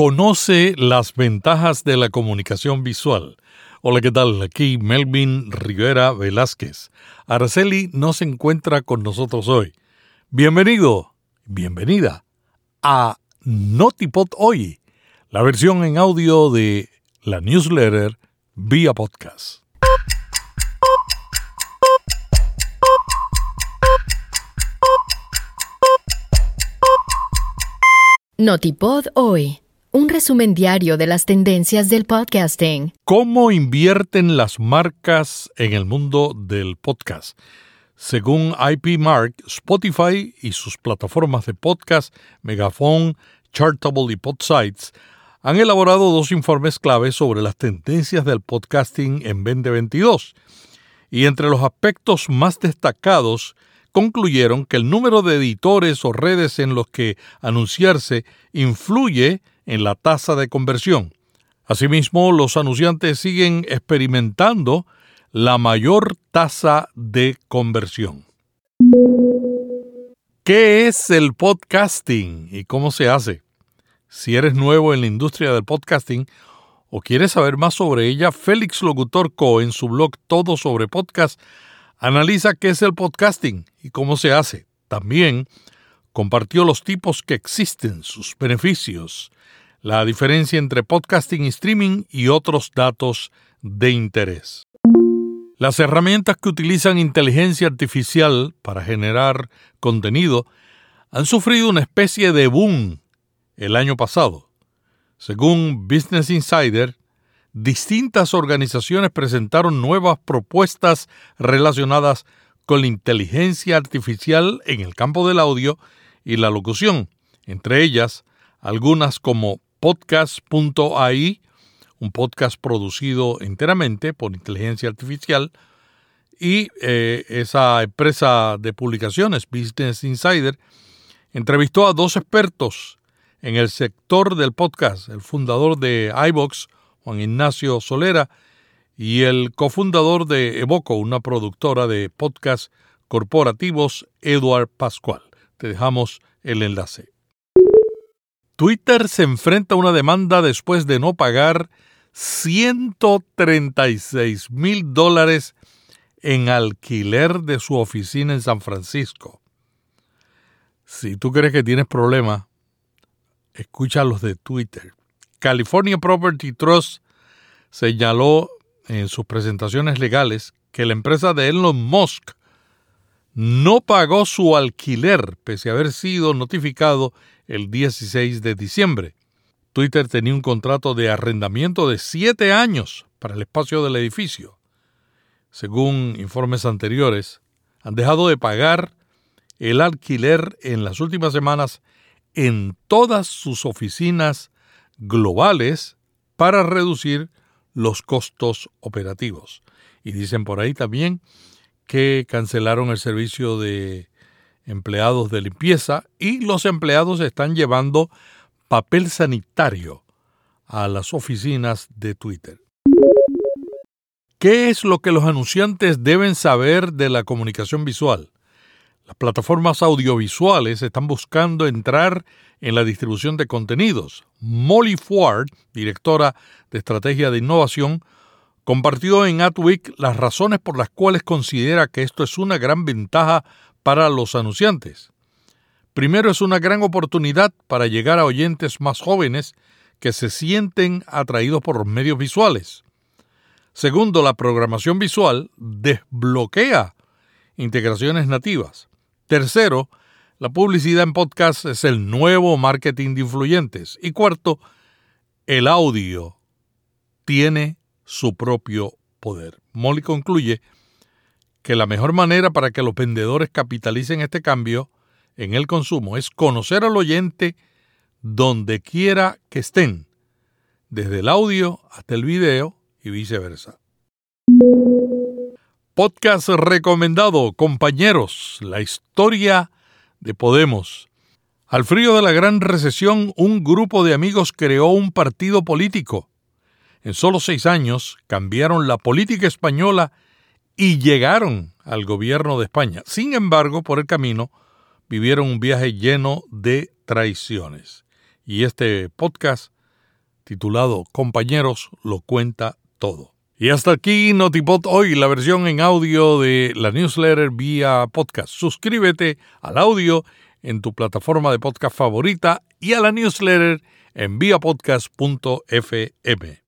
Conoce las ventajas de la comunicación visual. Hola, ¿qué tal? Aquí Melvin Rivera Velázquez. Araceli no se encuentra con nosotros hoy. Bienvenido, bienvenida a Notipod Hoy, la versión en audio de la newsletter vía podcast. Notipod Hoy un resumen diario de las tendencias del podcasting. ¿Cómo invierten las marcas en el mundo del podcast? Según IP Mark, Spotify y sus plataformas de podcast, Megaphone, Chartable y Podsites, han elaborado dos informes clave sobre las tendencias del podcasting en 2022. Y entre los aspectos más destacados, concluyeron que el número de editores o redes en los que anunciarse influye en la tasa de conversión. Asimismo, los anunciantes siguen experimentando la mayor tasa de conversión. ¿Qué es el podcasting y cómo se hace? Si eres nuevo en la industria del podcasting o quieres saber más sobre ella, Félix Locutor Co. en su blog Todo sobre Podcast analiza qué es el podcasting y cómo se hace. También compartió los tipos que existen, sus beneficios, la diferencia entre podcasting y streaming y otros datos de interés. Las herramientas que utilizan inteligencia artificial para generar contenido han sufrido una especie de boom el año pasado. Según Business Insider, distintas organizaciones presentaron nuevas propuestas relacionadas con la inteligencia artificial en el campo del audio y la locución, entre ellas algunas como podcast.ai, un podcast producido enteramente por inteligencia artificial, y eh, esa empresa de publicaciones, Business Insider, entrevistó a dos expertos en el sector del podcast, el fundador de iVox, Juan Ignacio Solera, y el cofundador de Evoco, una productora de podcast corporativos, Eduard Pascual. Te dejamos el enlace. Twitter se enfrenta a una demanda después de no pagar 136 mil dólares en alquiler de su oficina en San Francisco. Si tú crees que tienes problemas, escucha los de Twitter. California Property Trust señaló en sus presentaciones legales que la empresa de Elon Musk no pagó su alquiler pese a haber sido notificado el 16 de diciembre. Twitter tenía un contrato de arrendamiento de siete años para el espacio del edificio. Según informes anteriores, han dejado de pagar el alquiler en las últimas semanas en todas sus oficinas globales para reducir los costos operativos. Y dicen por ahí también que cancelaron el servicio de empleados de limpieza y los empleados están llevando papel sanitario a las oficinas de Twitter. ¿Qué es lo que los anunciantes deben saber de la comunicación visual? Las plataformas audiovisuales están buscando entrar en la distribución de contenidos. Molly Ford, directora de estrategia de innovación, compartió en Adweek las razones por las cuales considera que esto es una gran ventaja para los anunciantes. Primero es una gran oportunidad para llegar a oyentes más jóvenes que se sienten atraídos por los medios visuales. Segundo, la programación visual desbloquea integraciones nativas. Tercero, la publicidad en podcast es el nuevo marketing de influyentes. Y cuarto, el audio tiene su propio poder. Molly concluye que la mejor manera para que los vendedores capitalicen este cambio en el consumo es conocer al oyente donde quiera que estén, desde el audio hasta el video y viceversa. Podcast recomendado, compañeros, la historia de Podemos. Al frío de la gran recesión, un grupo de amigos creó un partido político. En solo seis años cambiaron la política española y llegaron al gobierno de España. Sin embargo, por el camino vivieron un viaje lleno de traiciones. Y este podcast titulado Compañeros lo cuenta todo. Y hasta aquí Notipod hoy, la versión en audio de la newsletter vía podcast. Suscríbete al audio en tu plataforma de podcast favorita y a la newsletter en viapodcast.fm.